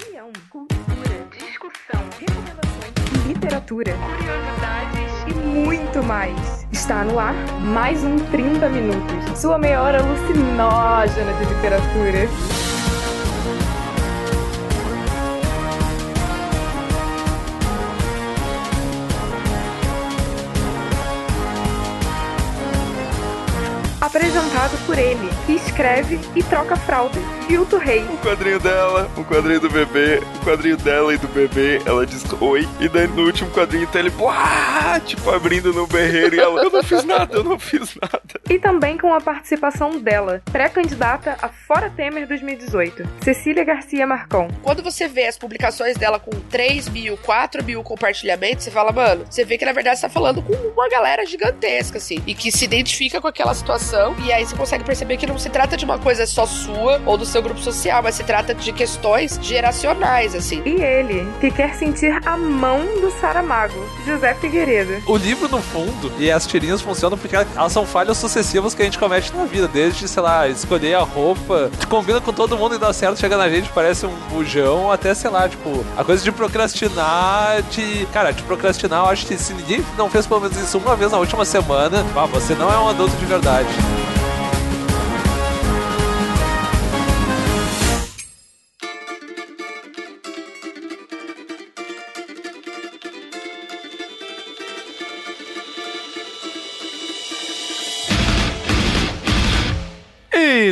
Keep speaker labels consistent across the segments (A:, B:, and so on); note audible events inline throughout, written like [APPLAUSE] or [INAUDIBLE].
A: opinião, cultura, discussão, recomendações, literatura, curiosidades e muito mais. Está no ar mais um 30 Minutos, sua meia hora alucinógena de literatura. apresentado por ele, que escreve e troca fraldas, Vilto Rei.
B: Um quadrinho dela, um quadrinho do bebê, um quadrinho dela e do bebê, ela diz oi, e daí no último quadrinho tá ele, tipo, abrindo no berreiro, e ela, eu não fiz nada, eu não fiz nada.
A: E também com a participação dela, pré-candidata a Fora Temer 2018, Cecília Garcia Marcon.
C: Quando você vê as publicações dela com 3 mil, 4 mil compartilhamentos, você fala, mano, você vê que na verdade você tá falando com uma galera gigantesca, assim, e que se identifica com aquela situação e aí você consegue perceber que não se trata de uma coisa só sua ou do seu grupo social, mas se trata de questões geracionais, assim.
A: E ele, que quer sentir a mão do Saramago, José Figueiredo.
D: O livro, no fundo, e as tirinhas funcionam porque elas são falhas sucessivas que a gente comete na vida, desde, sei lá, escolher a roupa, que combina com todo mundo e dá certo, chega na gente, parece um bujão, até, sei lá, tipo, a coisa de procrastinar, de. Cara, de procrastinar, eu acho que se ninguém não fez pelo menos isso uma vez na última semana, ah, você não é um adulto de verdade.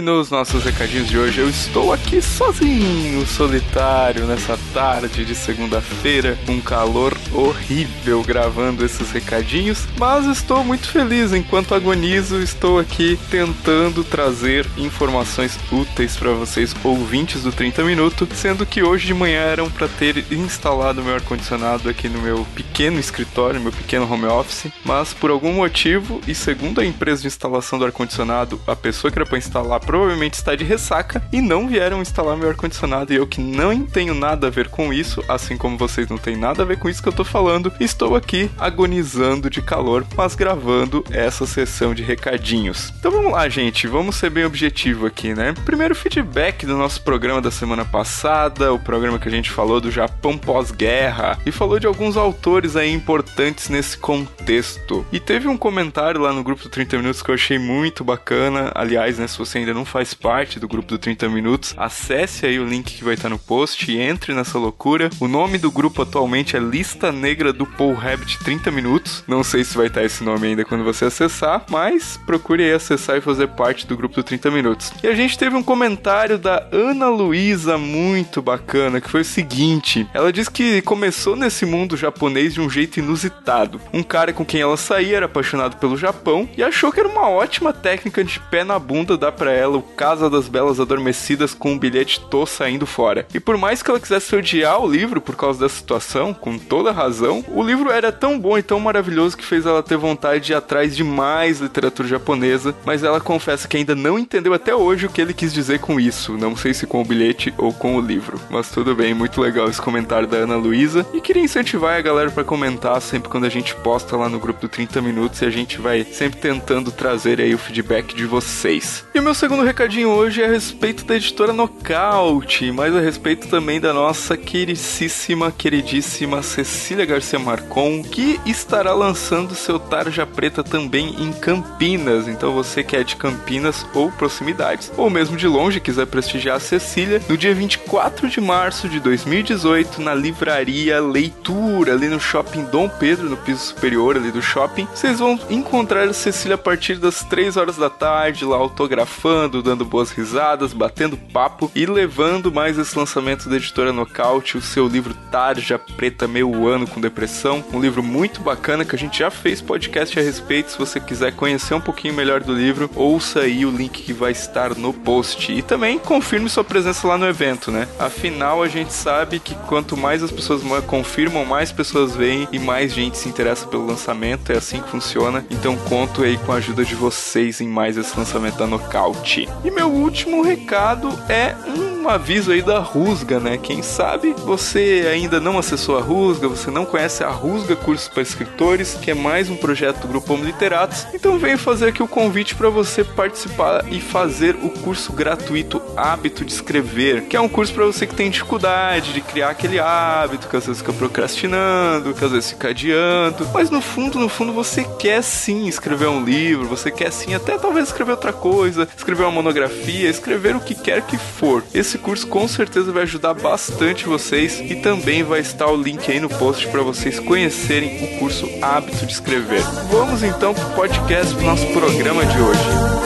B: E nos nossos recadinhos de hoje. Eu estou aqui sozinho, solitário, nessa tarde de segunda-feira, com calor horrível gravando esses recadinhos, mas estou muito feliz enquanto agonizo, estou aqui tentando trazer informações úteis para vocês ouvintes do 30 minutos, sendo que hoje de manhã eram para ter instalado meu ar condicionado aqui no meu pequeno escritório, meu pequeno home office, mas por algum motivo e segundo a empresa de instalação do ar condicionado, a pessoa que era para instalar provavelmente está de ressaca e não vieram instalar meu ar-condicionado. E eu que não tenho nada a ver com isso, assim como vocês não têm nada a ver com isso que eu tô falando, estou aqui agonizando de calor, mas gravando essa sessão de recadinhos. Então vamos lá, gente, vamos ser bem objetivo aqui, né? Primeiro feedback do nosso programa da semana passada, o programa que a gente falou do Japão pós-guerra e falou de alguns autores aí importantes nesse contexto. E teve um comentário lá no grupo do 30 Minutos que eu achei muito bacana. Aliás, né, se você ainda não faz parte do grupo do 30 Minutos, acesse aí o link que vai estar no post e entre nessa loucura. O nome do grupo atualmente é Lista Negra do Paul Rabbit 30 Minutos. Não sei se vai estar esse nome ainda quando você acessar, mas procure aí acessar e fazer parte do grupo do 30 Minutos. E a gente teve um comentário da Ana Luísa muito bacana, que foi o seguinte: ela diz que começou nesse mundo japonês de um jeito inusitado. Um cara com quem ela saía era apaixonado pelo Japão e achou que era uma ótima técnica de pé na bunda dar para ela o Casa das Belas Adormecidas com um bilhete tô saindo fora. E por mais que ela quisesse odiar o livro por causa dessa situação, com toda razão, o livro era tão bom e tão maravilhoso que fez ela ter vontade de ir atrás de mais literatura japonesa, mas ela confessa que ainda não entendeu até hoje o que ele quis dizer com isso. Não sei se com o bilhete ou com o livro. Mas tudo bem, muito legal esse comentário da Ana Luísa. E queria incentivar a galera para comentar sempre quando a gente posta lá no grupo do 30 Minutos e a gente vai sempre tentando trazer aí o feedback de vocês. E o meu segundo recadinho hoje é a respeito da editora Nocaute, mas a respeito também da nossa queridíssima, queridíssima Cecília Garcia Marcon, que estará lançando seu Tarja Preta também em Campinas. Então você que é de Campinas ou proximidades, ou mesmo de longe quiser prestigiar a Cecília, no dia 24 de março de 2018, na livraria Leitura, ali no Shopping Dom Pedro, no piso superior ali do shopping, vocês vão encontrar a Cecília a partir das 3 horas da tarde, lá autografando, dando boas risadas, batendo papo e levando mais esse lançamento da editora Nocaute, o seu livro Tarja Preta Meu Ano com Depressão, um livro muito bacana que a gente já fez podcast a respeito. Se você quiser conhecer um pouquinho melhor do livro, ouça aí o link que vai estar no post. E também confirme sua presença lá no evento, né? Afinal, a gente sabe que quanto mais as pessoas confirmam, mais pessoas vêm e mais gente se interessa pelo lançamento. É assim que funciona. Então conto aí com a ajuda de vocês em mais esse lançamento da Nocaute. E meu último recado é um aviso aí da Rusga, né? Quem sabe você ainda não acessou a Rusga, você não conhece a Rusga Cursos para Escritores, que é mais um projeto do Grupo Homo Literatos. Então venho fazer aqui o convite para você participar e fazer o curso gratuito Hábito de Escrever, que é um curso para você que tem dificuldade de criar aquele hábito, que às vezes fica procrastinando, que às vezes fica adiando, mas no fundo, no fundo você quer sim escrever um livro, você quer sim até talvez escrever outra coisa, escrever uma monografia, escrever o que quer que for. Esse curso com certeza vai ajudar bastante vocês e também vai estar o link aí no post para vocês conhecerem o curso Hábito de Escrever. Vamos então pro podcast do nosso programa de hoje.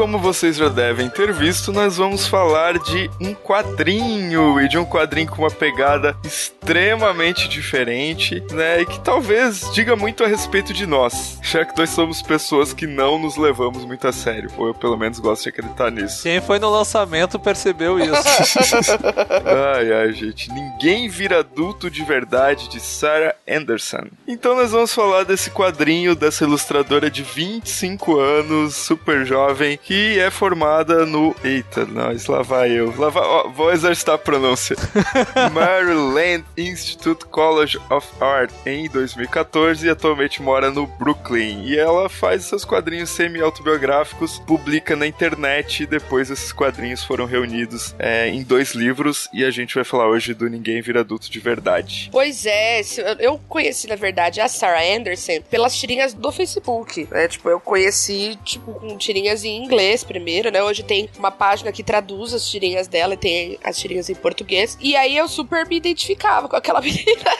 B: Como vocês já devem ter visto, nós vamos falar de um quadrinho e de um quadrinho com uma pegada extremamente diferente, né? E que talvez diga muito a respeito de nós, já que nós somos pessoas que não nos levamos muito a sério, ou eu pelo menos gosto de acreditar nisso.
D: Quem foi no lançamento percebeu isso. [LAUGHS]
B: ai, ai, gente, ninguém vira adulto de verdade de Sarah Anderson. Então nós vamos falar desse quadrinho dessa ilustradora de 25 anos, super jovem jovem que é formada no. Eita, nós, lá vai eu. Lá vai... Ó, vou exercitar a pronúncia. [LAUGHS] Maryland Institute College of Art em 2014 e atualmente mora no Brooklyn. E ela faz seus quadrinhos semi-autobiográficos, publica na internet e depois esses quadrinhos foram reunidos é, em dois livros e a gente vai falar hoje do Ninguém Vira Adulto de Verdade.
C: Pois é, eu conheci, na verdade, a Sarah Anderson pelas tirinhas do Facebook. Né? Tipo, eu conheci, tipo, com tirinhas em inglês primeiro, né? Hoje tem uma página que traduz as tirinhas dela e tem as tirinhas em português. E aí eu super me identificava com aquela [LAUGHS] menina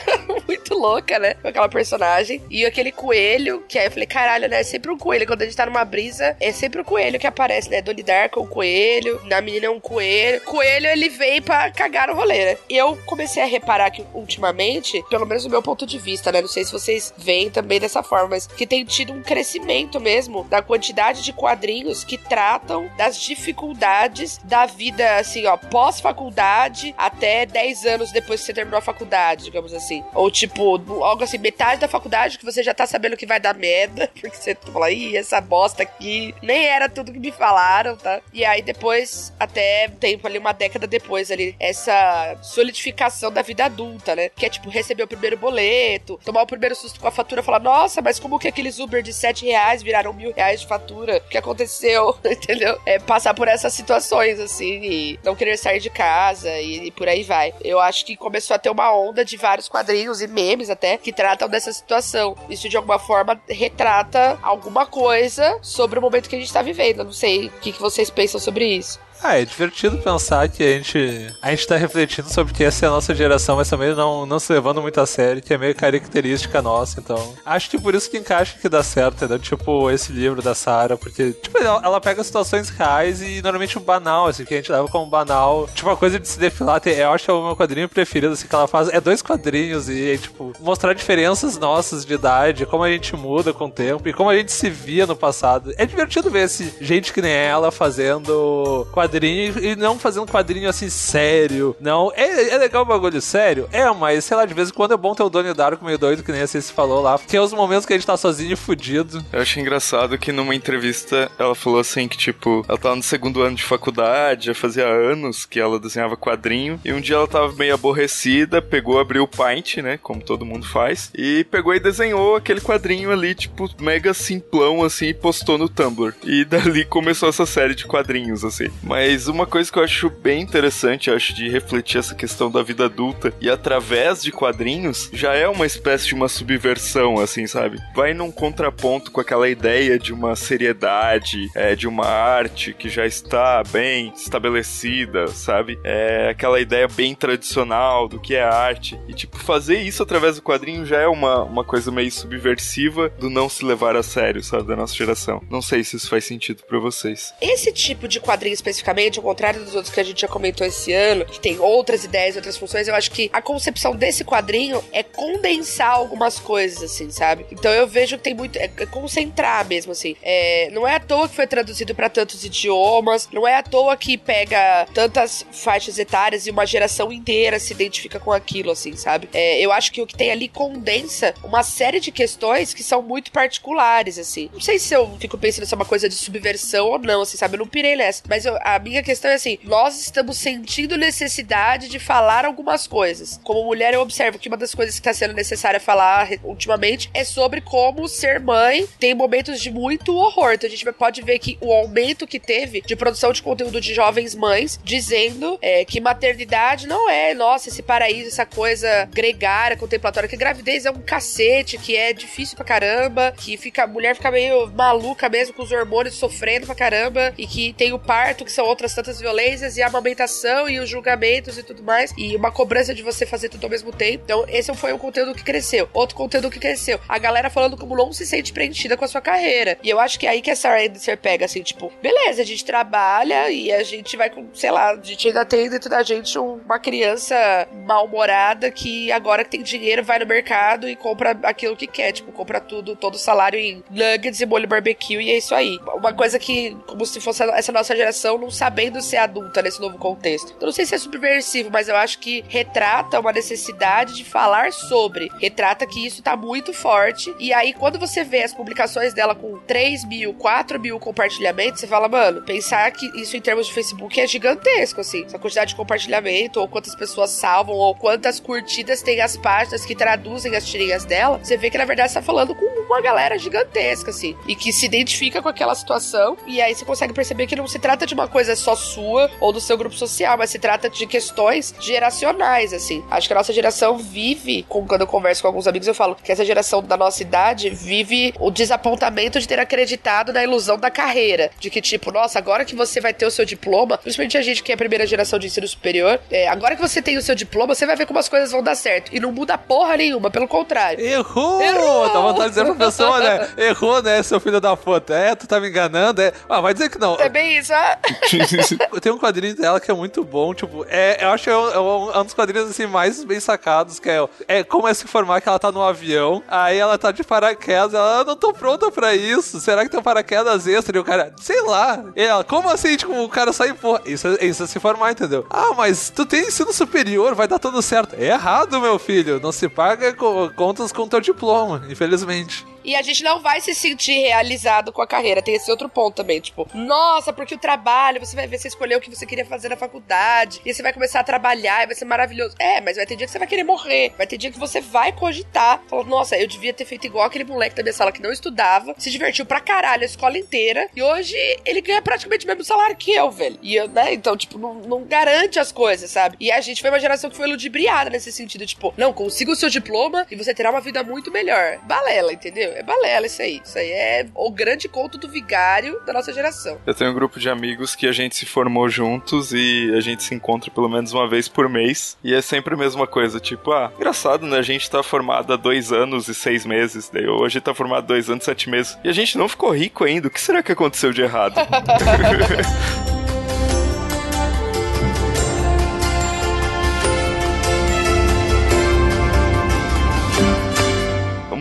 C: muito louca, né? Com aquela personagem. E aquele coelho, que aí eu falei, caralho, né? É sempre um coelho. Quando a gente tá numa brisa, é sempre o um coelho que aparece, né? Donnie Darko, o coelho. Na menina é um coelho. Coelho, ele vem pra cagar no rolê, né? E eu comecei a reparar que ultimamente, pelo menos do meu ponto de vista, né? Não sei se vocês veem também dessa forma, mas que tem tido um crescimento mesmo da quantidade de quadrinhos que tratam das dificuldades da vida, assim, ó, pós-faculdade até 10 anos depois que você terminou a faculdade, digamos assim. Ou tipo, algo assim, metade da faculdade que você já tá sabendo que vai dar merda, [LAUGHS] porque você fala, ih, essa bosta aqui nem era tudo que me falaram, tá? E aí depois, até tempo ali, uma década depois ali, essa solidificação da vida adulta, né? Que é tipo, receber o primeiro boleto, tomar o primeiro susto com a fatura, falar, nossa, mas como que aqueles Uber de 7 reais viraram mil reais de fatura? O que aconteceu? [LAUGHS] entendeu? É passar por essas situações, assim, e não querer sair de casa e, e, por aí vai. Eu acho que começou a ter uma onda de vários quadrinhos e memes até que tratam dessa situação. Isso de alguma forma retrata alguma coisa sobre o momento que a gente tá vivendo. Eu não sei o que, que vocês pensam sobre isso.
D: Ah, é divertido pensar que a gente, a gente tá refletindo sobre que essa é a nossa geração, mas também não, não se levando muito a sério, que é meio característica nossa, então. Acho que por isso que encaixa que dá certo, entendeu? Tipo, esse livro da Sarah, porque, tipo, ela pega situações reais e normalmente o banal, assim, que a gente leva como banal. Tipo, a coisa de se defilar, eu acho que é o meu quadrinho preferido, assim, que ela faz. É dois quadrinhos e, tipo, mostrar diferenças nossas de idade, como a gente muda com o tempo e como a gente se via no passado. É divertido ver esse gente que nem ela fazendo quadrinhos quadrinho e não fazendo um quadrinho assim sério. Não, é, é legal o bagulho sério? É, mas sei lá, de vez em quando é bom ter o Donnie Darko meio doido, que nem a se falou lá. É os momentos que a gente tá sozinho e fudido.
B: Eu acho engraçado que numa entrevista ela falou assim que, tipo, ela tava no segundo ano de faculdade, já fazia anos que ela desenhava quadrinho. E um dia ela tava meio aborrecida, pegou, abriu o Paint, né? Como todo mundo faz. E pegou e desenhou aquele quadrinho ali, tipo, mega simplão, assim, e postou no Tumblr. E [LAUGHS] dali começou essa série de quadrinhos, assim. Mas mas uma coisa que eu acho bem interessante, acho, de refletir essa questão da vida adulta e através de quadrinhos, já é uma espécie de uma subversão, assim, sabe? Vai num contraponto com aquela ideia de uma seriedade, é, de uma arte que já está bem estabelecida, sabe? É aquela ideia bem tradicional do que é arte. E, tipo, fazer isso através do quadrinho já é uma, uma coisa meio subversiva do não se levar a sério, sabe? Da nossa geração. Não sei se isso faz sentido para vocês.
C: Esse tipo de quadrinho especificamente esteticamente, ao contrário dos outros que a gente já comentou esse ano, que tem outras ideias, outras funções, eu acho que a concepção desse quadrinho é condensar algumas coisas, assim, sabe? Então eu vejo que tem muito. É, é concentrar mesmo, assim. É, não é à toa que foi traduzido para tantos idiomas, não é à toa que pega tantas faixas etárias e uma geração inteira se identifica com aquilo, assim, sabe? É, eu acho que o que tem ali condensa uma série de questões que são muito particulares, assim. Não sei se eu fico pensando se é uma coisa de subversão ou não, assim, sabe? Eu não pirei nessa. Mas eu, a minha questão é assim: nós estamos sentindo necessidade de falar algumas coisas. Como mulher, eu observo que uma das coisas que está sendo necessária falar ultimamente é sobre como ser mãe tem momentos de muito horror. Então a gente pode ver que o aumento que teve de produção de conteúdo de jovens mães dizendo é, que maternidade não é, nossa, esse paraíso, essa coisa gregária, contemplatória, que gravidez é um cacete, que é difícil pra caramba, que fica, a mulher fica meio maluca mesmo com os hormônios sofrendo pra caramba, e que tem o parto, que são outras tantas violências, e a amamentação e os julgamentos e tudo mais, e uma cobrança de você fazer tudo ao mesmo tempo. Então, esse foi um conteúdo que cresceu. Outro conteúdo que cresceu, a galera falando como não se sente preenchida com a sua carreira. E eu acho que é aí que a Sarah Anderson pega, assim, tipo, beleza, a gente trabalha e a gente vai com, sei lá, a gente ainda tem dentro da gente uma criança mal-humorada que agora que tem dinheiro vai no mercado e compra aquilo que quer, tipo, compra tudo, todo o salário em nuggets e molho barbecue e é isso aí. Uma coisa que, como se fosse essa nossa geração não sabendo ser adulta nesse novo contexto. Eu não sei se é subversivo, mas eu acho que retrata uma necessidade de falar sobre. Retrata que isso tá muito forte. E aí, quando você vê as publicações dela com 3 mil, 4 mil compartilhamentos, você fala, mano, pensar que isso em termos de Facebook é gigantesco, assim. Essa quantidade de compartilhamento, ou quantas pessoas salvam, ou quantas curtidas tem as páginas que traduzem as tirinhas dela, você vê que na verdade você tá falando com uma galera gigantesca, assim. E que se identifica com aquela situação. E aí você consegue perceber que não se trata de uma coisa só sua ou do seu grupo social, mas se trata de questões geracionais, assim. Acho que a nossa geração vive, quando eu converso com alguns amigos, eu falo que essa geração da nossa idade vive o desapontamento de ter acreditado na ilusão da carreira. De que, tipo, nossa, agora que você vai ter o seu diploma, principalmente a gente que é a primeira geração de ensino superior, é, agora que você tem o seu diploma, você vai ver como as coisas vão dar certo. E não muda porra nenhuma, pelo contrário.
D: Errou!
C: Errou!
D: Dá vontade de dizer pra pessoa, né? [LAUGHS] Errou, né, seu filho da puta? É, tu tá me enganando, é. Ah, vai dizer que não.
C: É bem isso, ah? [LAUGHS] [LAUGHS]
D: Tem um quadrinho dela que é muito bom, tipo, é, eu acho que é um, é um dos quadrinhos, assim, mais bem sacados, que é, é como é se informar que ela tá no avião, aí ela tá de paraquedas, ela, não tô pronta pra isso, será que tem um paraquedas extra? E o cara, sei lá. E ela, como assim, tipo, o cara sai, porra, isso, é, isso é se formar, entendeu? Ah, mas tu tem ensino superior, vai dar tudo certo. É errado, meu filho, não se paga contas com teu diploma, infelizmente.
C: E a gente não vai se sentir realizado com a carreira. Tem esse outro ponto também, tipo, nossa, porque o trabalho, você vai ver, você escolheu o que você queria fazer na faculdade, e você vai começar a trabalhar, e vai ser maravilhoso. É, mas vai ter dia que você vai querer morrer, vai ter dia que você vai cogitar. Falar, nossa, eu devia ter feito igual aquele moleque da minha sala que não estudava, se divertiu pra caralho a escola inteira, e hoje ele ganha praticamente o mesmo salário que eu, velho. E eu, né, então, tipo, não, não garante as coisas, sabe? E a gente foi uma geração que foi ludibriada nesse sentido, tipo, não, consiga o seu diploma e você terá uma vida muito melhor. Balela, entendeu? É balela isso aí. Isso aí é o grande conto do vigário da nossa geração.
B: Eu tenho um grupo de amigos que a gente se formou juntos e a gente se encontra pelo menos uma vez por mês. E é sempre a mesma coisa, tipo, ah, engraçado, né? A gente tá formado há dois anos e seis meses. Daí hoje tá formado há dois anos e sete meses. E a gente não ficou rico ainda. O que será que aconteceu de errado? [LAUGHS]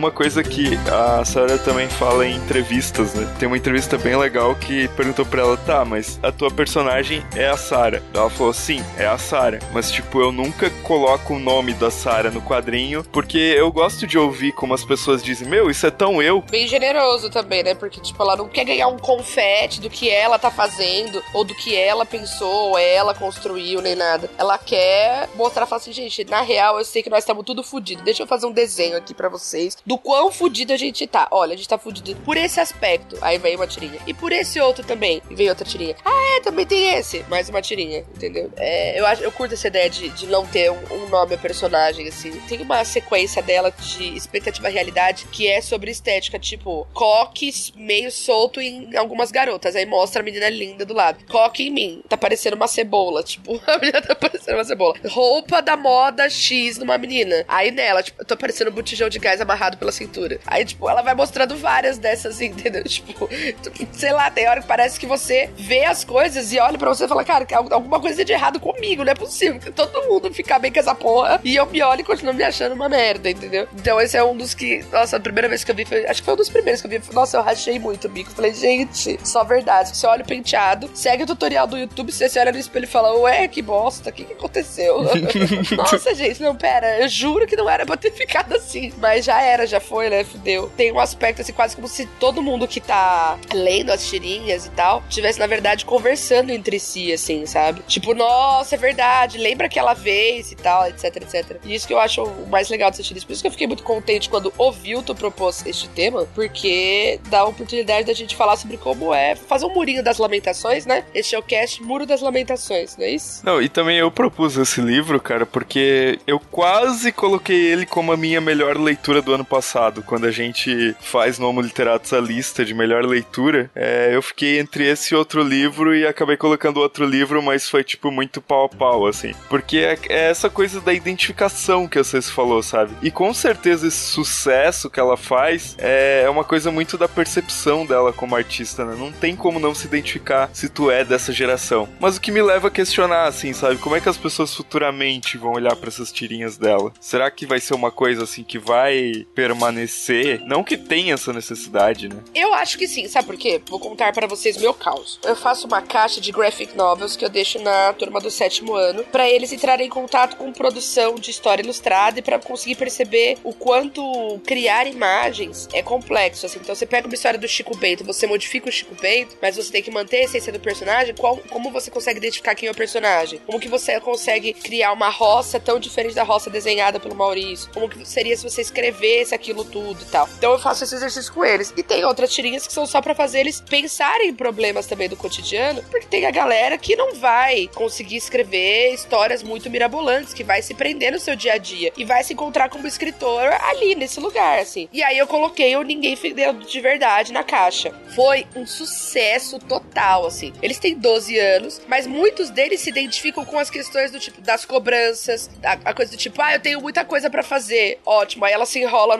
B: uma coisa que a Sarah também fala em entrevistas, né? Tem uma entrevista bem legal que perguntou pra ela, tá, mas a tua personagem é a Sarah. Ela falou, sim, é a Sarah. Mas, tipo, eu nunca coloco o nome da Sarah no quadrinho, porque eu gosto de ouvir como as pessoas dizem, meu, isso é tão eu.
C: Bem generoso também, né? Porque, tipo, ela não quer ganhar um confete do que ela tá fazendo, ou do que ela pensou, ou ela construiu, nem nada. Ela quer mostrar, falar assim, gente, na real, eu sei que nós estamos tudo fodidos. Deixa eu fazer um desenho aqui para vocês do quão fudido a gente tá. Olha, a gente tá fudido por esse aspecto. Aí vem uma tirinha. E por esse outro também. E vem outra tirinha. Ah, é, também tem esse. Mais uma tirinha, entendeu? É, eu, acho, eu curto essa ideia de, de não ter um, um nome a personagem, assim. Tem uma sequência dela de expectativa realidade que é sobre estética, tipo, coque meio solto em algumas garotas. Aí mostra a menina linda do lado. Coque em mim. Tá parecendo uma cebola. Tipo, [LAUGHS] a menina tá parecendo uma cebola. Roupa da moda X numa menina. Aí nela, tipo, eu tô parecendo um botijão de gás amarrado pela cintura. Aí, tipo, ela vai mostrando várias dessas, [LAUGHS] entendeu? Tipo, sei lá, tem hora que parece que você vê as coisas e olha pra você e fala, cara, alguma coisa de errado comigo, não é possível que todo mundo ficar bem com essa porra e eu me olho e continuo me achando uma merda, entendeu? Então esse é um dos que, nossa, a primeira vez que eu vi, foi, acho que foi um dos primeiros que eu vi, nossa, eu rachei muito o bico. Falei, gente, só verdade. Você olha o penteado, segue o tutorial do YouTube, você se olha no espelho e fala, ué, que bosta, o que, que aconteceu? [LAUGHS] nossa, gente, não, pera, eu juro que não era pra ter ficado assim. Mas já era, já foi, né? Fudeu. Tem um aspecto assim, quase como se todo mundo que tá lendo as tirinhas e tal, tivesse, na verdade, conversando entre si, assim, sabe? Tipo, nossa, é verdade, lembra aquela vez e tal, etc, etc. E isso que eu acho o mais legal dessa tirinha. Por isso que eu fiquei muito contente quando o Vilto propôs este tema, porque dá a oportunidade da gente falar sobre como é fazer um murinho das lamentações, né? Este é o cast Muro das Lamentações, não é isso?
B: Não, e também eu propus esse livro, cara, porque eu quase coloquei ele como a minha melhor leitura do ano passado. Quando a gente faz no Homo Literatos a lista de melhor leitura, é, eu fiquei entre esse outro livro e acabei colocando outro livro, mas foi tipo muito pau a pau, assim. Porque é, é essa coisa da identificação que você falou, sabe? E com certeza esse sucesso que ela faz é uma coisa muito da percepção dela como artista, né? Não tem como não se identificar se tu é dessa geração. Mas o que me leva a questionar, assim, sabe? Como é que as pessoas futuramente vão olhar para essas tirinhas dela? Será que vai ser uma coisa assim que vai permanecer? Não que tenha essa necessidade, né?
C: Eu acho que sim, sabe por quê? Vou contar para vocês meu caos. Eu faço uma caixa de graphic novels que eu deixo na turma do sétimo ano para eles entrarem em contato com produção de história ilustrada e para conseguir perceber o quanto criar imagens é complexo, assim. Então você pega uma história do Chico Bento, você modifica o Chico Bento, mas você tem que manter a essência do personagem. Qual, como você consegue identificar quem é o personagem? Como que você consegue criar uma roça tão diferente da roça desenhada pelo Maurício? Como que seria se você escrevesse aquilo tudo e tal? Então eu faço esse exercício com eles. E tem outras tirinhas que são só para fazer eles pensarem em problemas também do cotidiano, porque tem a galera que não vai conseguir escrever histórias muito mirabolantes, que vai se prender no seu dia a dia e vai se encontrar como escritor ali nesse lugar, assim. E aí eu coloquei o Ninguém Fedeu de Verdade na caixa. Foi um sucesso total, assim. Eles têm 12 anos, mas muitos deles se identificam com as questões do tipo das cobranças, a, a coisa do tipo, ah, eu tenho muita coisa para fazer. Ótimo. Aí ela se enrola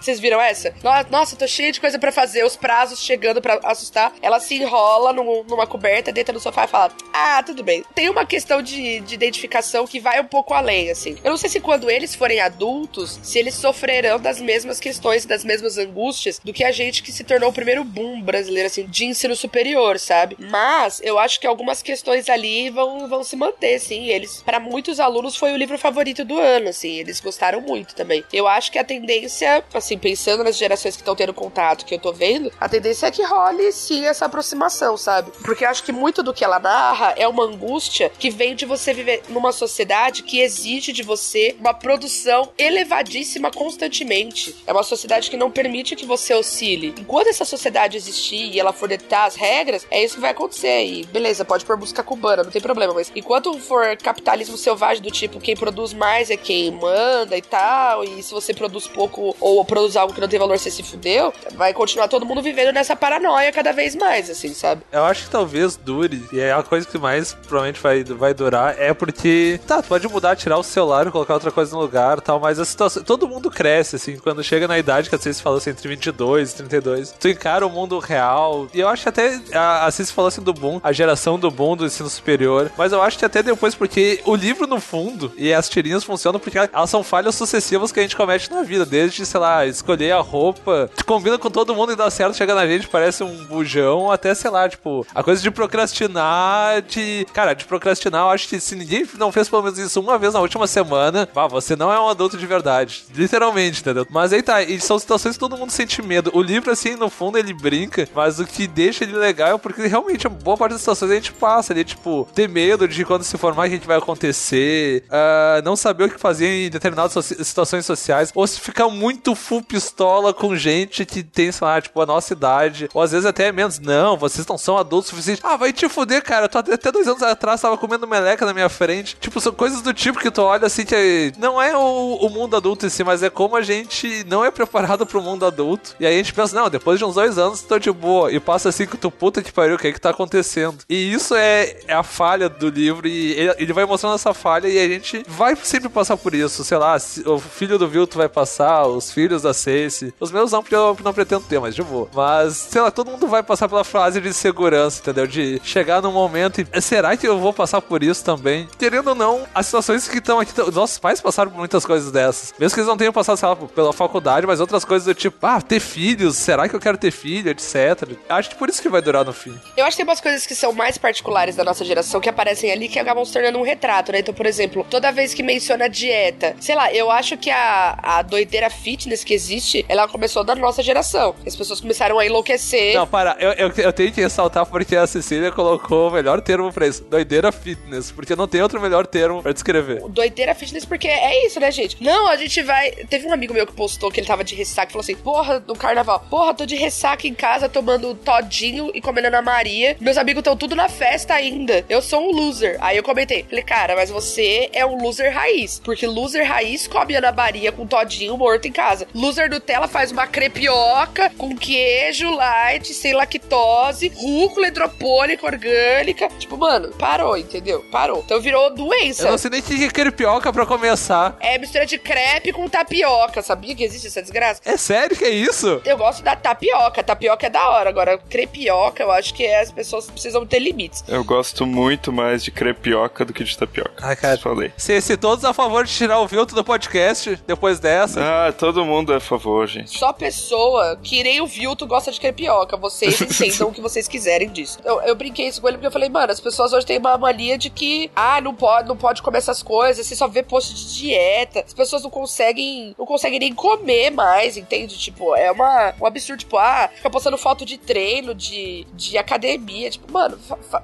C: Vocês viram essa? Nossa, tô cheia de coisa para fazer, os prazos chegando para assustar. Ela se enrola no, numa coberta, deita no sofá e fala: Ah, tudo bem. Tem uma questão de, de identificação que vai um pouco além, assim. Eu não sei se quando eles forem adultos, se eles sofrerão das mesmas questões, das mesmas angústias do que a gente que se tornou o primeiro boom brasileiro, assim, de ensino superior, sabe? Mas eu acho que algumas questões ali vão, vão se manter, sim. Eles, para muitos alunos, foi o livro favorito do ano, assim. Eles gostaram muito também. Eu acho que a tendência, assim, pensando nas gerações que estão tendo contato, que eu tô vendo, a tendência é que role sim essa aproximação, sabe? Porque eu acho que muito do que ela narra é uma angústia que vem de você viver numa sociedade que exige de você uma produção elevadíssima constantemente. É uma sociedade que não permite que você oscile. Enquanto essa sociedade existir e ela for ditar as regras, é isso que vai acontecer. E beleza, pode pôr música cubana, não tem problema. Mas enquanto for capitalismo selvagem do tipo quem produz mais é quem manda e tal, e se você produz pouco ou produz algo que não tem valor, você se fudeu, vai continuar todo mundo vivendo nessa paranoia cada vez mais, assim, sabe?
D: Eu acho que talvez dure, e é a coisa que mais provavelmente vai, vai durar, é porque, tá, tu pode mudar, tirar o celular colocar outra coisa no lugar tal, mas a situação, todo mundo cresce, assim, quando chega na idade que a Cici falou assim, entre 22 e 32, tu encara o mundo real, e eu acho que até, a, a Cici falou assim do boom, a geração do boom do ensino superior, mas eu acho que até depois, porque o livro no fundo e as tirinhas funcionam porque elas são falhas sucessivas que a gente comete na vida, desde, sei lá, escolher a roupa, combina com todo mundo e dá certo, chega na gente, parece um bujão, até, sei lá, tipo, a coisa de procrastinar, de. Cara, de procrastinar, eu acho que se ninguém não fez pelo menos isso uma vez na última semana, vá, você não é um adulto de verdade. Literalmente, entendeu? Mas aí tá, e são situações que todo mundo sente medo. O livro, assim, no fundo, ele brinca, mas o que deixa ele legal é porque realmente, boa parte das situações a gente passa ali, tipo, ter medo de quando se formar o que vai acontecer, uh, não saber o que fazer em determinadas situações sociais, ou se ficar muito full pistola com gente que tem, sei lá, tipo, a nossa idade, ou às vezes até menos. Não, vocês não são adultos o suficiente. Ah, vai te fuder, cara. Tu até dois anos atrás tava comendo meleca na minha frente. Tipo, são coisas do tipo que tu olha assim que não é o, o mundo adulto em si, mas é como a gente não é preparado pro mundo adulto. E aí a gente pensa, não, depois de uns dois anos tô de boa. E passa assim que tu puta que pariu, o que é que tá acontecendo? E isso é, é a falha do livro. E ele, ele vai mostrando essa falha e a gente vai sempre passar por isso. Sei lá, o filho do Vilto vai passar, os filhos da Cersei. Os meus não, porque eu não pretendo ter, mas de boa. Mas, sei lá, todo mundo vai passar pela fase de segurança, entendeu? De chegar num momento e será que eu vou passar por isso também? Querendo ou não, as situações que estão aqui, nossos pais passaram por muitas coisas dessas. Mesmo que eles não tenham passado, sei lá, pela faculdade, mas outras coisas do tipo, ah, ter filhos, será que eu quero ter filho, etc. Acho que por isso que vai durar no fim.
C: Eu acho que tem umas coisas que são mais particulares da nossa geração que aparecem ali que acabam se tornando um retrato, né? Então, por exemplo, toda vez que menciona dieta, sei lá, eu acho que a, a doideira fitness que existe, ela começou da nossa geração. As pessoas começaram a enlouquecer.
D: Não, para, eu, eu, eu tenho que ressaltar porque a Cecília colocou o melhor termo pra isso: doideira fitness, porque não tem outro melhor termo pra descrever.
C: Doideira fitness, porque é isso, né, gente? Não, a gente vai. Teve um amigo meu que postou que ele tava de ressaca e falou assim: Porra, no carnaval, porra, tô de ressaca em casa tomando todinho e comendo Ana Maria. Meus amigos estão tudo na festa ainda. Eu sou um loser. Aí eu comentei, falei, cara, mas você é um loser raiz. Porque loser raiz come Ana Maria com todinho morto em casa. Loser Nutella faz uma crepioca com queijo light, sem lactose, rúcula hidropônica orgânica. Tipo, mano, parou, entendeu? Parou. Então virou doença.
D: Eu não sei nem que é crepioca pra começar.
C: É mistura de crepe com tapioca. Sabia que existe essa desgraça?
D: É sério que é isso?
C: Eu gosto da tapioca. Tapioca é da hora. Agora, crepioca, eu acho que é, as pessoas precisam ter limites.
B: Eu gosto muito mais de crepioca do que de tapioca.
D: Ah, cara.
B: Falei.
D: Se, se todos a favor de tirar o filtro do podcast depois dessa.
B: Ah, todo mundo é a favor, gente.
C: Só pessoa que nem o Vilto gosta de crepioca. Vocês [LAUGHS] entendam o que vocês quiserem disso. Eu, eu brinquei isso com ele porque eu falei, mano, as pessoas hoje têm uma mania de que, ah, não pode, não pode comer essas coisas, você só vê post de dieta. As pessoas não conseguem, não conseguem nem comer mais, entende? Tipo, é uma, um absurdo, tipo, ah, fica postando foto de treino, de, de academia. Tipo, mano,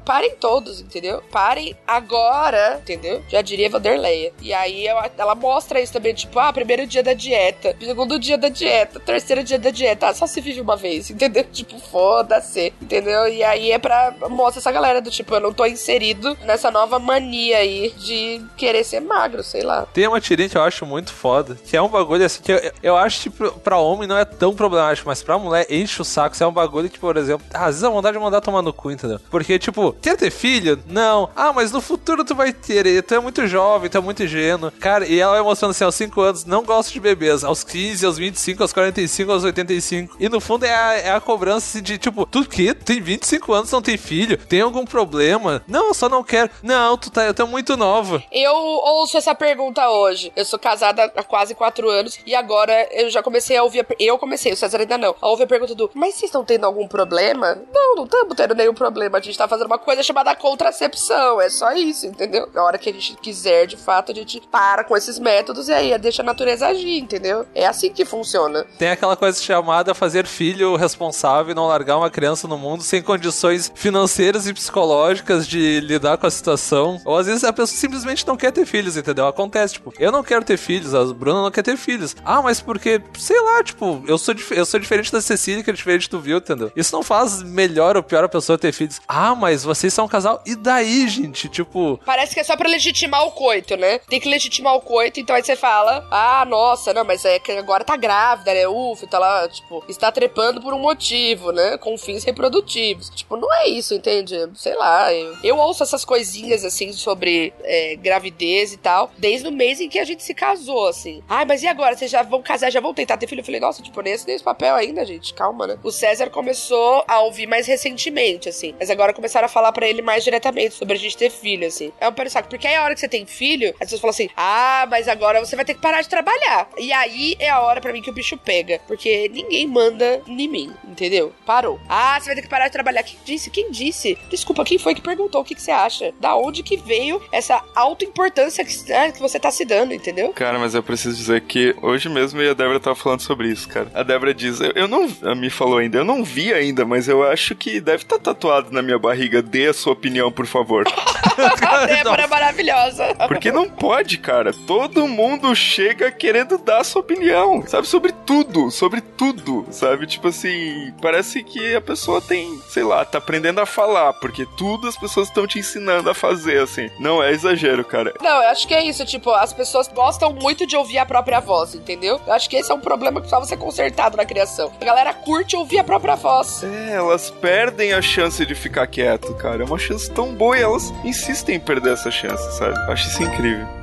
C: parem todos, entendeu? Parem agora, entendeu? Já diria Vanderleia. E aí ela, ela mostra isso também, tipo, ah, primeiro dia da dieta, segundo dia da dieta, terceiro dia da dieta. Ah, só se vive uma vez, entendeu? [LAUGHS] Tipo, foda-se, entendeu? E aí é pra mostrar essa galera do tipo, eu não tô inserido nessa nova mania aí de querer ser magro, sei lá.
D: Tem uma tirinha que eu acho muito foda, que é um bagulho assim que eu, eu acho que pra homem não é tão problemático, mas pra mulher enche o saco. Se é um bagulho que, por exemplo, às vezes a vontade de mandar tomar no cu, entendeu? Porque, tipo, quer ter filho? Não. Ah, mas no futuro tu vai ter, tu é muito jovem, tu é muito ingênuo. Cara, e ela vai mostrando assim, aos 5 anos, não gosto de bebês. Aos 15, aos 25, aos 45, aos 85. E no fundo é a, é a cobrança de, tipo, tu que? Tem 25 anos, não tem filho? Tem algum problema? Não, só não quero. Não, tu tá, eu tô muito nova.
C: Eu ouço essa pergunta hoje. Eu sou casada há quase 4 anos e agora eu já comecei a ouvir. A, eu comecei, o César ainda não. A ouvir a pergunta do: Mas vocês estão tendo algum problema? Não, não estamos tendo nenhum problema. A gente tá fazendo uma coisa chamada contracepção. É só isso, entendeu? Na hora que a gente quiser, de fato, a gente para com esses métodos e aí deixa a natureza agir, entendeu? É assim que funciona.
D: Tem aquela coisa chamada fazer filho responsável e não largar uma criança no mundo sem condições financeiras e psicológicas de lidar com a situação. Ou às vezes a pessoa simplesmente não quer ter filhos, entendeu? Acontece, tipo, eu não quero ter filhos, a Bruna não quer ter filhos. Ah, mas porque, sei lá, tipo, eu sou, eu sou diferente da Cecília, que é diferente do Vil, entendeu? Isso não faz melhor ou pior a pessoa ter filhos. Ah, mas vocês são um casal. E daí, gente? Tipo.
C: Parece que é só pra legitimar o coito, né? Tem que legitimar o coito, então aí você fala, ah, nossa, não, mas é que agora tá grávida, né? Ufa, tá lá, tipo, está trepando por um motivo, né? Com fins reprodutivos. Tipo, não é isso, entende? Sei lá, eu, eu ouço essas coisinhas, assim, sobre é, gravidez e tal, desde o mês em que a gente se casou, assim. Ai, mas e agora? Vocês já vão casar, já vão tentar ter filho? Eu falei, nossa, tipo, nem esse papel ainda, gente, calma, né? O César começou a ouvir mais recentemente, assim. Mas agora começaram a falar para ele mais diretamente sobre a gente ter filho, assim. É um pé saco. Porque aí a hora que você tem filho, as pessoas falam assim: ah, mas agora você vai ter que parar de trabalhar. E aí é a hora para mim que o bicho pega. Porque ninguém manda em mim, entendeu? Parou. Ah, você vai ter que parar de trabalhar. Quem disse? Quem disse? Desculpa, quem foi que perguntou o que, que você acha? Da onde que veio essa auto-importância que, né, que você tá se dando, entendeu?
B: Cara, mas eu preciso dizer que hoje mesmo eu e a Débora tava falando sobre isso, cara. A Débora diz: eu, eu não. Me falou ainda, eu não vi ainda, mas eu acho que deve estar tá tatuado na minha barriga. Dê a sua opinião, por favor. [LAUGHS] [LAUGHS]
C: a Débora é maravilhosa.
B: Porque não pode, cara. Todo mundo chega querendo dar a sua opinião, sabe? Sobre tudo, sobre tudo, sabe? Tipo assim, parece que a pessoa tem, sei lá, tá aprendendo a falar, porque tudo as pessoas estão te ensinando a fazer, assim. Não é exagero, cara.
C: Não, eu acho que é isso, tipo, as pessoas gostam muito de ouvir a própria voz, entendeu? Eu acho que esse é um problema que precisava ser consertado na criação. A galera curte ouvir a própria voz.
B: É, elas perdem a chance de ficar quieto, cara. É uma chance tão boa e elas insistem em perder essa chance, sabe? Eu acho isso incrível.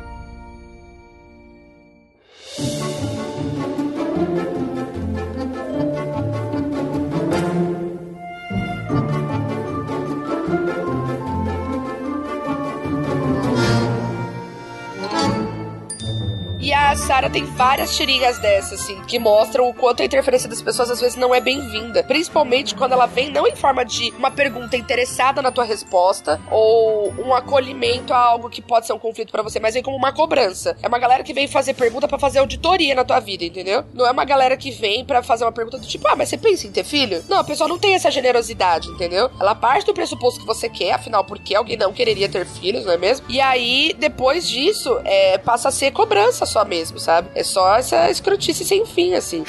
C: A Sarah tem várias tirinhas dessas, assim, que mostram o quanto a interferência das pessoas às vezes não é bem-vinda. Principalmente quando ela vem não em forma de uma pergunta interessada na tua resposta ou um acolhimento a algo que pode ser um conflito para você, mas vem como uma cobrança. É uma galera que vem fazer pergunta para fazer auditoria na tua vida, entendeu? Não é uma galera que vem para fazer uma pergunta do tipo, ah, mas você pensa em ter filho? Não, a pessoa não tem essa generosidade, entendeu? Ela parte do pressuposto que você quer, afinal, por que alguém não quereria ter filhos, não é mesmo? E aí, depois disso, é, passa a ser cobrança só mesmo, sabe? É só essa escrotice sem fim, assim.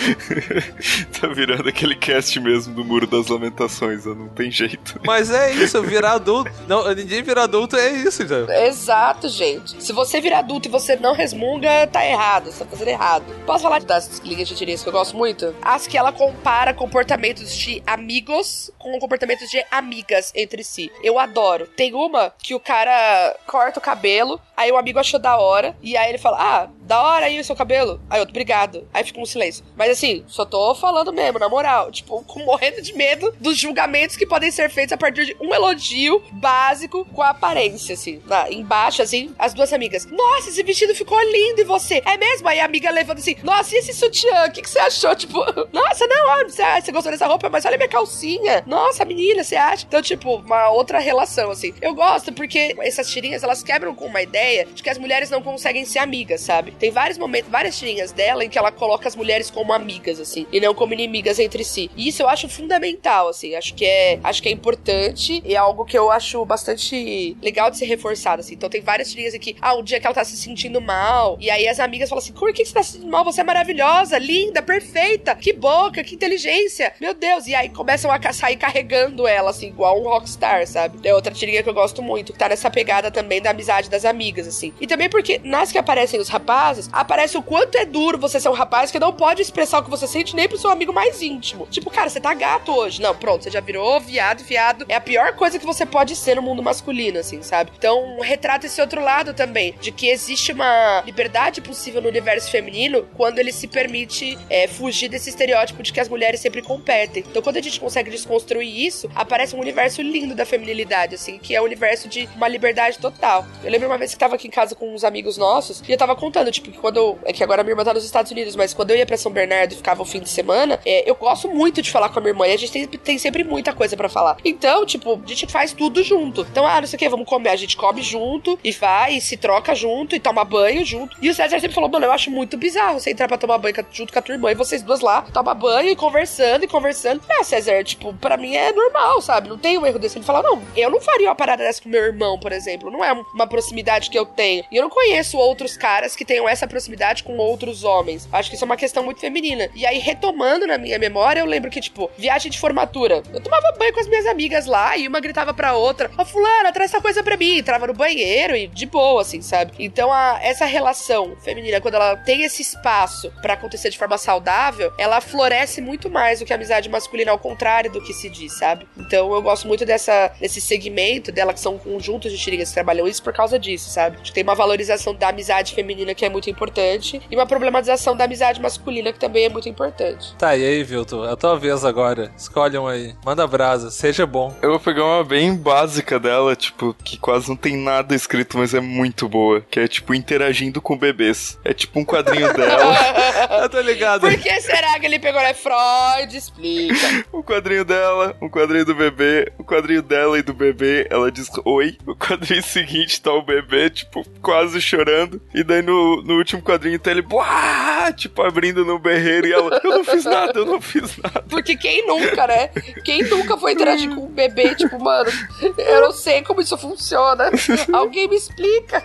C: [LAUGHS]
B: tá virando aquele cast mesmo do Muro das Lamentações, não tem jeito.
D: Mas é [LAUGHS] isso, virar adulto. Não, ninguém virar adulto é isso, então.
C: Exato, gente. Se você virar adulto e você não resmunga, tá errado. Você tá fazendo errado. Posso falar das linhas de tirinhas que eu gosto muito? As que ela compara comportamentos de amigos com comportamentos de amigas entre si. Eu adoro. Tem uma que o cara corta o cabelo, aí o amigo achou da hora, e aí ele fala: Ah, da hora aí o seu cabelo. Aí outro, obrigado. Aí fica um silêncio. Mas assim, só tô falando mesmo, na moral. Tipo, morrendo de medo dos julgamentos que podem ser feitos a partir de um elogio básico com a aparência, assim. Lá, embaixo, assim, as duas amigas. Nossa, esse vestido ficou lindo e você? É mesmo? Aí a amiga levanta assim, nossa, e esse sutiã? O que, que você achou? Tipo, [LAUGHS] nossa, não, ó, você, você gostou dessa roupa, mas olha minha calcinha. Nossa, menina, você acha? Então, tipo, uma outra relação, assim. Eu gosto porque essas tirinhas, elas quebram com uma ideia de que as mulheres não conseguem ser amigas, sabe? Tem vários momentos, várias tirinhas dela em que ela coloca as mulheres como amigas, assim, e não como inimigas entre si. E isso eu acho fundamental, assim, acho que é, acho que é importante e é algo que eu acho bastante legal de ser reforçado, assim. Então tem várias tirinhas aqui, ah, um dia que ela tá se sentindo mal, e aí as amigas falam assim, por que você tá se sentindo mal? Você é maravilhosa, linda, perfeita, que boca, que inteligência, meu Deus. E aí começam a sair carregando ela, assim, igual um rockstar, sabe? É outra tirinha que eu gosto muito, que tá nessa pegada também da amizade das amigas, assim. E também porque nas que aparecem os rapazes, aparece o quanto é duro você ser um rapaz que não pode expressar o que você sente nem pro seu amigo mais íntimo. Tipo, cara, você tá gato hoje. Não, pronto, você já virou viado, viado. É a pior coisa que você pode ser no mundo masculino, assim, sabe? Então, retrata esse outro lado também, de que existe uma liberdade possível no universo feminino quando ele se permite é, fugir desse estereótipo de que as mulheres sempre competem. Então, quando a gente consegue desconstruir isso, aparece um universo lindo da feminilidade, assim, que é o universo de uma liberdade total. Eu lembro uma vez que tava aqui em casa com uns amigos nossos e eu tava contando, tipo, quando eu, é que agora minha irmã tá nos Estados Unidos, mas quando eu ia pra São Bernardo e ficava o fim de semana, é, eu gosto muito de falar com a minha irmã e a gente tem, tem sempre muita coisa para falar. Então, tipo, a gente faz tudo junto. Então, ah, não sei o que, vamos comer. A gente come junto e vai, e se troca junto e toma banho junto. E o César sempre falou, mano, eu acho muito bizarro você entrar pra tomar banho junto com a tua irmã e vocês duas lá, tomar banho e conversando e conversando. Ah, César, tipo, pra mim é normal, sabe? Não tem um erro desse. Ele fala, não, eu não faria uma parada dessa com meu irmão, por exemplo. Não é uma proximidade que eu tenho. E eu não conheço outros caras que tenham essa proximidade com outros homens. Acho que isso é uma questão muito feminina. E aí, retomando na minha memória, eu lembro que, tipo, viagem de formatura. Eu tomava banho com as minhas amigas lá e uma gritava pra outra: Ó, oh, Fulana, traz essa coisa pra mim. Entrava no banheiro e de boa, assim, sabe? Então, a, essa relação feminina, quando ela tem esse espaço para acontecer de forma saudável, ela floresce muito mais do que a amizade masculina, ao contrário do que se diz, sabe? Então, eu gosto muito dessa, desse segmento dela, que são conjuntos de tirinhas que trabalham isso por causa disso, sabe? Acho que tem uma valorização da amizade feminina que é muito importante e uma problematização da amizade masculina que também é muito importante.
D: Tá, e aí, Vilton? É a tua vez agora. Escolhe um aí. Manda brasa, seja bom.
B: Eu vou pegar uma bem básica dela, tipo, que quase não tem nada escrito, mas é muito boa. Que é, tipo, interagindo com bebês. É tipo um quadrinho [LAUGHS] dela.
D: Eu tô ligado.
C: Por que será que ele pegou, né? Freud, explica. [LAUGHS]
B: um quadrinho dela, um quadrinho do bebê, o um quadrinho dela e do bebê, ela diz oi. O quadrinho seguinte tá o bebê, tipo, quase chorando. E daí no, no último quadrinho tá ele, Buah! tipo, abrindo no berreiro e ela, eu não fiz nada, eu não fiz nada.
C: Porque quem nunca, né? Quem nunca foi interagir com um bebê, tipo, mano, eu não sei como isso funciona. Alguém me explica.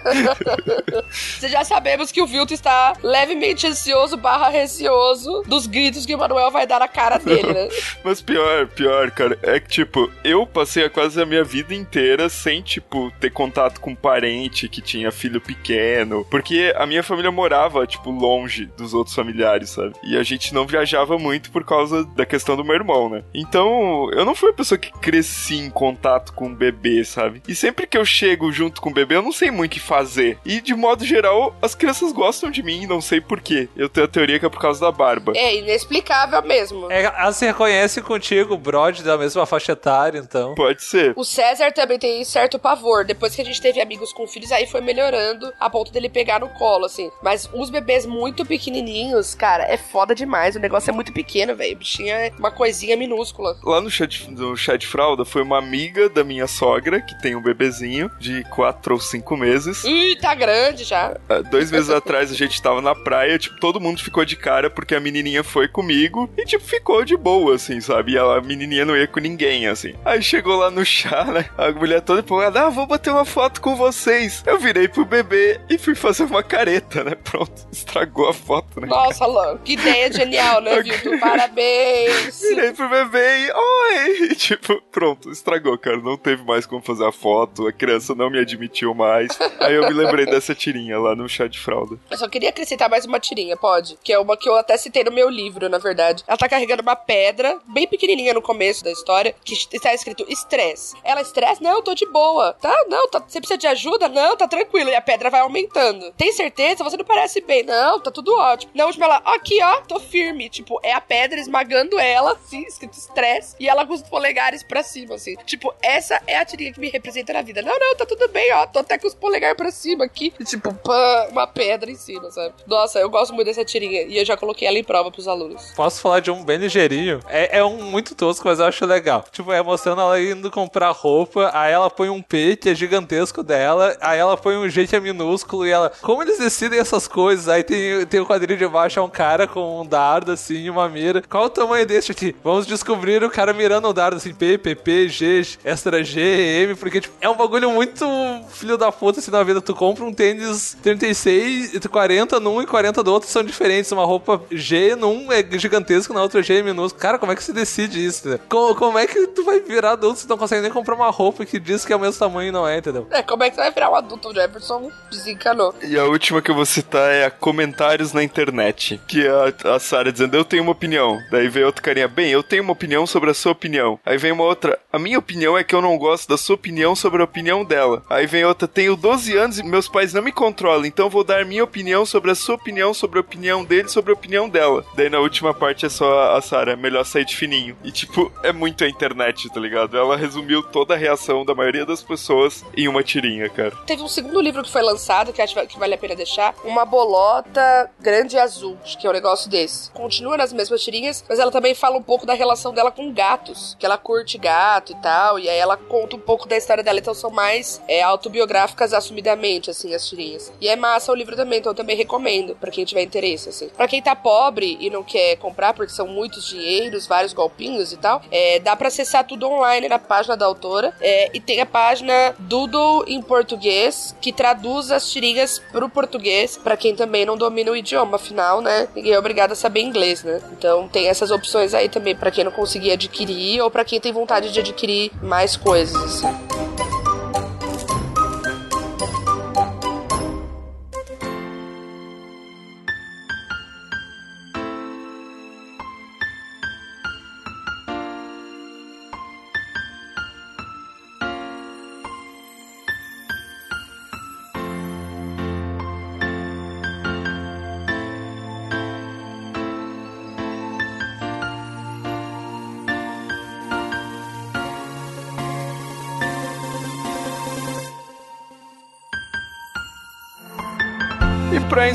C: Você já sabemos que o Vilto está levemente ansioso barra receoso dos gritos que o Manuel vai dar na cara dele, né?
B: Mas pior, pior, cara, é que, tipo, eu passei quase a minha vida inteira sem, tipo, ter contato com parente que tinha filho pequeno, porque a minha família morava, tipo, longe dos outros familiares, sabe? E a gente não viajava muito por causa da questão do meu irmão, né? Então, eu não fui uma pessoa que cresci em contato com um bebê, sabe? E sempre que eu chego junto com o bebê, eu não sei muito o que fazer. E de modo geral, as crianças gostam de mim, não sei porquê. Eu tenho a teoria que é por causa da barba.
C: É inexplicável mesmo.
D: É, ela se reconhece contigo, Brod, da mesma faixa etária, então.
B: Pode ser.
C: O César também tem certo pavor. Depois que a gente teve amigos com filhos, aí foi melhorando a ponto dele pegar no colo, assim. Mas os bebês muito pequenininhos, cara, é foda demais. O negócio é muito pequeno, velho. Bichinho é uma coisinha minúscula.
B: Lá no chá, de, no chá de fralda foi uma amiga da minha sogra, que tem um bebezinho de 4 ou 5 meses.
C: Ih, tá grande já.
B: Ah, Dois meses atrás a gente tava na praia, tipo, todo mundo ficou de cara porque a menininha foi comigo e, tipo, ficou de boa, assim, sabe? E a menininha não ia com ninguém, assim. Aí chegou lá no chá, né? A mulher toda empolgada, ah, vou bater uma foto com vocês. Eu virei pro bebê e fui fazer uma careta, né? Pronto, estragou a foto, né?
C: Nossa, Lan, que ideia genial, né, Vilto? Parabéns.
B: Virei pro bebê e, oi! E, [LAUGHS] tipo, pronto, estragou, cara. Não teve mais como fazer a foto, a criança não me admitiu mais. Aí eu me lembrei dessa tirinha lá no chá de fralda.
C: Eu só queria acrescentar mais uma tirinha, pode? Que é uma que eu até citei no meu livro, na verdade. Ela tá carregando uma pedra, bem pequenininha no começo da história, que está escrito estresse. Ela, estresse? Não, eu tô de boa. Tá? Não, tá, você precisa de ajuda? Não, tá tranquilo. E a pedra vai aumentando. Tem certeza? Você não parece bem. Não, tá tudo ótimo. Na última, ela, aqui, ó, tô firme. Tipo, é a pedra esmagando ela, assim, escrito estresse, e ela com os polegares pra cima, assim. Tipo, essa é a tirinha que me representa na vida. Não, não, tá tudo bem, ó. Tô até com os polegares pra cima aqui. E, tipo, pã, uma pedra em cima, sabe? Nossa, eu gosto muito dessa tirinha. E eu já coloquei ela em prova pros alunos.
D: Posso falar de um bem ligeirinho? É, é um muito tosco, mas eu acho legal. Tipo, é mostrando ela indo comprar roupa, aí ela põe um P que é gigantesco dela, aí ela põe um G que é minúsculo e ela. Como eles decidem essas coisas? Aí tem, tem o quadrinho de baixo, é um cara com um dardo assim e uma mira. Qual o tamanho desse aqui? Vamos descobrir o cara mirando o dardo assim, P, P, P, G, extra G, M, porque tipo, é um bagulho muito filho da puta assim na vida. Tu compra um tênis 36, 40 num e 40 do outro são diferentes. Uma roupa G num é gigantesco, na outra G é minúsculo. Cara, como é que se decide isso? Né? Como, como é que tu vai virar adulto se tu não consegue nem comprar uma roupa que diz que é o mesmo tamanho e não é, entendeu?
C: É, como é que você vai virar um adulto? O Jefferson desencanou.
B: E a última que eu vou citar é comentários na internet. Que é a, a Sarah dizendo, eu tenho uma opinião. Daí vem outro carinha, bem, eu tenho uma opinião sobre a sua opinião. Aí vem uma outra, a minha opinião é que eu não gosto da sua opinião sobre a opinião dela. Aí vem outra, tenho 12 anos e meus pais não me controlam, então vou dar minha opinião sobre a sua opinião, sobre a opinião dele, sobre a opinião dela. Daí na última parte é só a Sarah, melhor sair de fininho. E tipo, é muito a internet, tá ligado? Ela resumiu toda a reação da maioria das pessoas em uma tirinha, cara.
C: Teve um segundo livro que foi lançado, que acho que vale a pena deixar. Uma bolota grande azul, acho que é um negócio desse. Continua nas mesmas tirinhas, mas ela também fala um pouco da relação dela com gatos. Que ela curte gato e tal. E aí ela conta um pouco da história dela. Então são mais é, autobiográficas assumidamente, assim, as tirinhas. E é massa o livro também, então eu também recomendo pra quem tiver interesse, assim. Pra quem tá pobre e não quer comprar, porque são muitos dinheiros, vários golpinhos e tal, é, dá pra acessar tudo online na página da autora. É, e tem a página Doodle em português, que traduz as tirinhas pro português, pra quem também não domina o idioma. Afinal, né, ninguém é obrigado a saber inglês, né? Então tem essas opções aí também pra quem não conseguir adquirir ou pra quem tem vontade de adquirir mais coisas, assim.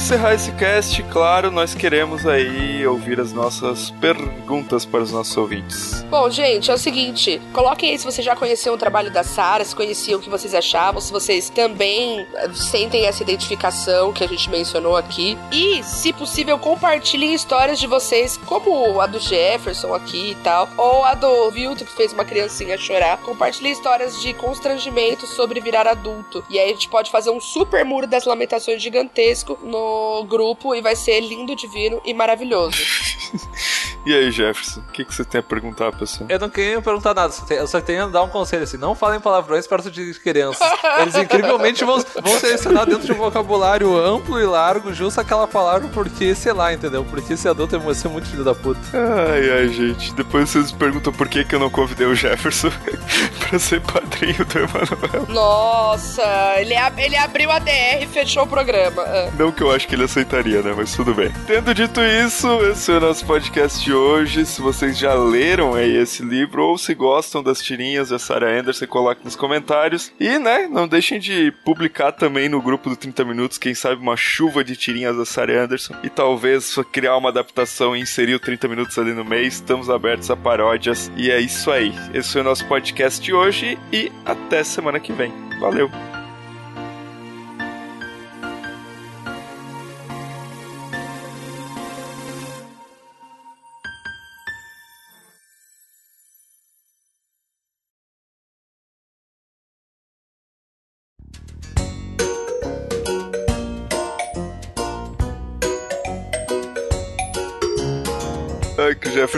B: Encerrar esse cast, claro, nós queremos aí ouvir as nossas perguntas para os nossos ouvintes.
C: Bom, gente, é o seguinte: coloquem aí se vocês já conheciam o trabalho da Sara, se conheciam o que vocês achavam, se vocês também eh, sentem essa identificação que a gente mencionou aqui. E, se possível, compartilhem histórias de vocês, como a do Jefferson aqui e tal, ou a do Vilto, que fez uma criancinha chorar. Compartilhem histórias de constrangimento sobre virar adulto. E aí a gente pode fazer um super muro das lamentações gigantesco no grupo e vai ser lindo, divino e maravilhoso. [LAUGHS]
B: E aí, Jefferson, o que, que você tem a perguntar, pessoal?
D: Eu não queria perguntar nada, eu só tenho que dar um conselho assim: não falem palavrões perto de crianças. Eles incrivelmente vão, vão selecionar dentro de um vocabulário amplo e largo, justo aquela palavra, porque, sei lá, entendeu? Porque esse adulto vai ser muito filho da puta.
B: Ai, ai, gente. Depois vocês perguntam por que, que eu não convidei o Jefferson [LAUGHS] pra ser padrinho do Emanuel.
C: Nossa, ele, ab ele abriu a DR e fechou o programa. Ah.
B: Não que eu acho que ele aceitaria, né? Mas tudo bem. Tendo dito isso, esse é o nosso podcast de hoje. Se vocês já leram aí esse livro ou se gostam das tirinhas da Sarah Anderson, coloque nos comentários. E, né, não deixem de publicar também no grupo do 30 Minutos, quem sabe uma chuva de tirinhas da Sarah Anderson. E talvez criar uma adaptação e inserir o 30 Minutos ali no mês. Estamos abertos a paródias. E é isso aí. Esse foi o nosso podcast de hoje e até semana que vem. Valeu!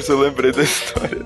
B: Jefferson eu lembrei da história.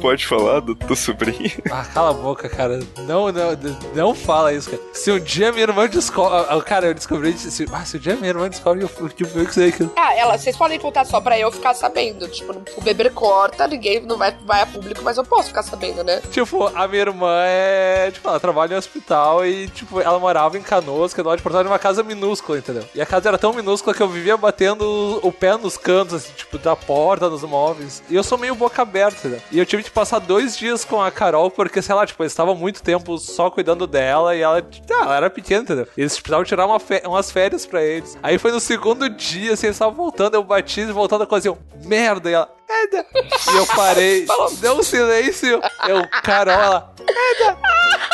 B: Pode falar do teu sobrinho?
D: Ah, cala a boca, cara. Não, não, não fala isso, cara. Se um dia minha irmã descobre. ah, Cara, eu descobri. Se, ah, se um dia minha irmã descobre que eu, que eu, que sei que.
C: Ah, ela, vocês podem contar só pra eu ficar sabendo. Tipo, o bebê corta, ninguém não vai, vai a público, mas eu posso ficar sabendo, né?
D: Tipo, a minha irmã é. Tipo, ela trabalha em um hospital e, tipo, ela morava em Canoas, que é do lado de Alegre, numa casa minúscula, entendeu? E a casa era tão minúscula que eu vivia batendo o pé nos cantos, assim, tipo, da porta, nos móveis. E eu sou meio boca aberta, entendeu? E eu tive passar dois dias com a Carol, porque, sei lá, tipo, eles estavam muito tempo só cuidando dela e ela, tipo, ah, ela era pequena, entendeu? Eles precisavam tirar uma umas férias pra eles. Aí foi no segundo dia, assim, eles estavam voltando, eu bati e voltando a coisa, eu, merda, e ela, merda. E eu parei, [LAUGHS] deu um silêncio, eu, Carol, ela, merda.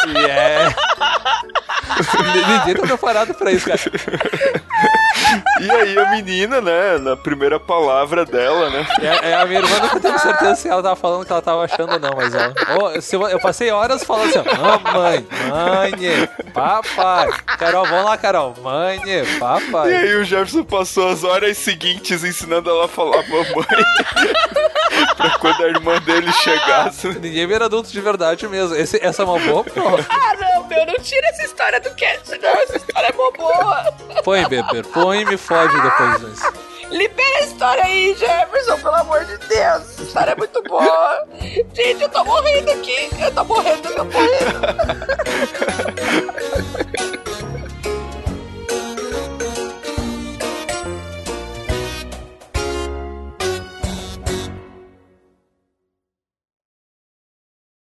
D: E é. [LAUGHS] Ninguém tá preparado pra isso, cara.
B: E aí a menina, né, na primeira palavra dela, né?
D: É, é, a minha irmã nunca teve certeza se ela tava falando o que ela tava achando ou não, mas ela. Ô, se eu, eu passei horas falando assim, ó, mamãe, mãe, papai. Carol, vamos lá, Carol. Mãe,
B: E
D: papai.
B: aí o Jefferson passou as horas seguintes ensinando ela a falar mamãe. [LAUGHS] pra quando a irmã dele chegasse.
D: Ninguém vira adulto de verdade mesmo. Esse- essa é uma boa prova.
C: Ah, não, meu, não tira essa história do cast, não. Essa história é mó boa.
D: Põe, Beber, põe me fode depois disso.
C: Libera a história aí, Jefferson, pelo amor de Deus. Essa história é muito boa. Gente, eu tô morrendo aqui. Eu tô morrendo, eu tô morrendo. [LAUGHS]